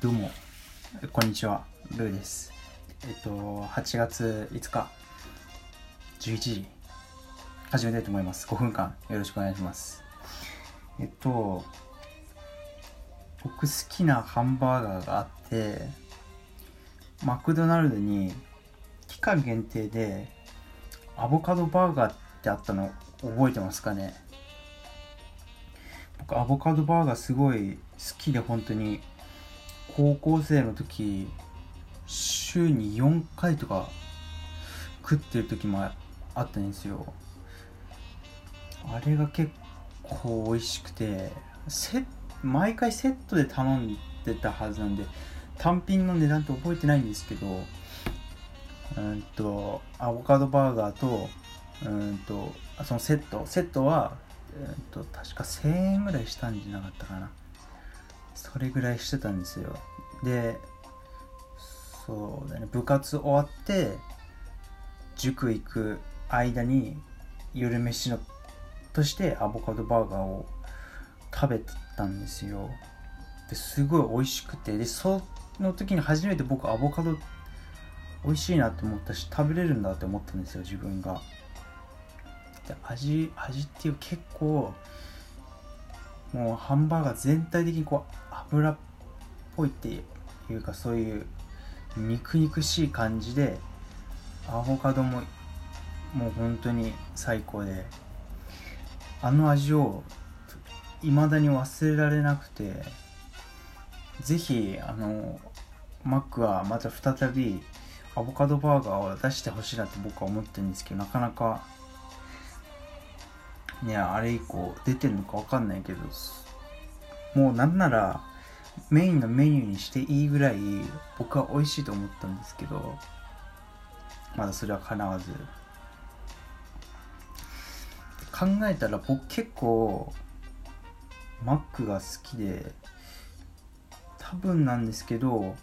どうも、こんにちは、ルーです。えっと、8月5日、11時、始めたいと思います。5分間、よろしくお願いします。えっと、僕好きなハンバーガーがあって、マクドナルドに期間限定でアボカドバーガーってあったの覚えてますかね？僕アボカドバーガーすごい好きで本当に。高校生の時週に4回とか食ってる時もあったんですよ。あれが結構美味しくてセ毎回セットで頼んでたはずなんで単品の値段って覚えてないんですけどうんとアボカドバーガーとうんとそのセットセットはうんと確か1000円ぐらいしたんじゃなかったかな。それぐらいしてたんですよ。でそうだね部活終わって塾行く間に夜飯のとしてアボカドバーガーを食べてたんですよ。ですごい美味しくて。でその時に初めて僕アボカド美味しいなって思ったし食べれるんだって思ったんですよ自分が。で味味っていう結構もうハンバーガー全体的にこう油っぽいっていうかそういう肉肉しい感じでアボカドももう本当に最高であの味を未だに忘れられなくてぜひあのマックはまた再びアボカドバーガーを出してほしいなって僕は思ってるんですけどなかなかねあれ以降出てるのかわかんないけどもうなんならメインのメニューにしていいぐらい僕は美味しいと思ったんですけどまだそれは叶わず。考えたら僕結構マックが好きで多分なんですけど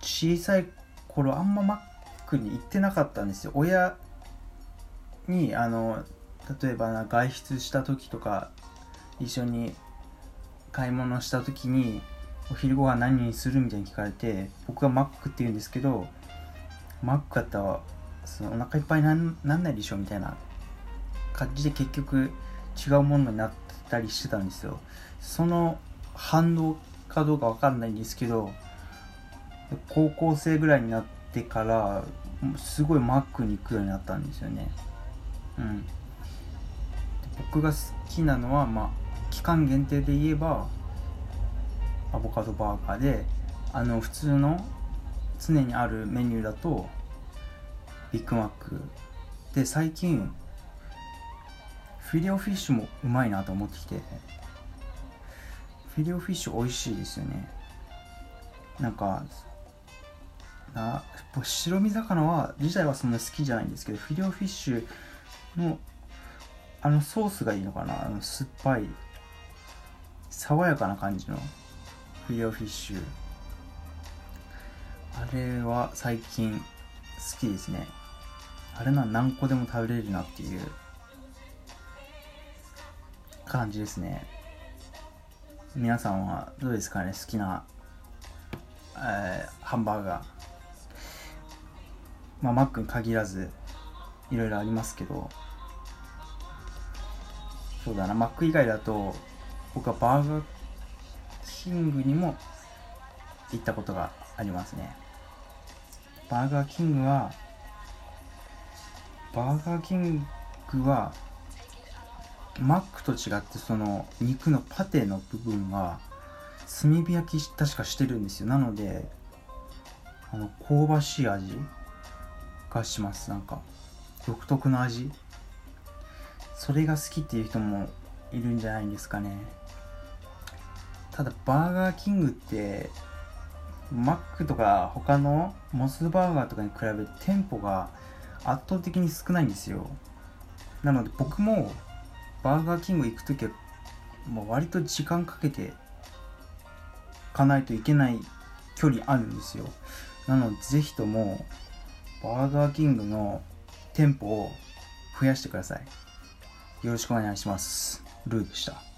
小さい頃あんまマックに行ってなかったんですよ。親にあの例えば外出した時とか一緒に買い物した時にお昼ご飯何にするみたいに聞かれて僕はマックって言うんですけどマックだったらそのお腹いっぱいなんなんないでしょみたいな感じで結局違うものになってたりしてたんですよ。その反動かどうかわかんないんですけど高校生ぐらいになってからすごいマックに行くようになったんですよね。うん。僕が好きなのはまあ期間限定で言えばアボカドバーガーであの普通の常にあるメニューだとビッグマック。で最近フィレオフィッシュもうまいなと思ってきて。フィレオフィッシュ美味しいですよね。なんかな白身魚は自体はそんな好きじゃないんですけどフィレオフィッシュのあのソースがいいのかな。あの酸っぱい爽やかな感じの。フィレオフィッシュあれは最近好きですね。あれな何個でも食べれるなっていう感じですね。皆さんはどうですかね？好きな、えー、ハンバーガー。まあマックに限らずいろいろありますけど。そうだな。マック以外だと僕はバーガーキングにも行ったことがありますね。バーガーキングはバーガーキングはマックと違ってその肉のパテの部分は炭火焼き確かしてるんですよ。なのであの香ばしい味がします。なんか独特の味。それが好きっていう人もいるんじゃないんですかね。ただバーガーキングってマックとか他のモスバーガーとかに比べて店舗が圧倒的に少ないんですよ。なので僕もバーガーキング行く時はもう割と時間かけてかないといけない距離あるんですよ。なのでぜひともバーガーキングの店舗を増やしてください。よろしくお願いします。ルーでした。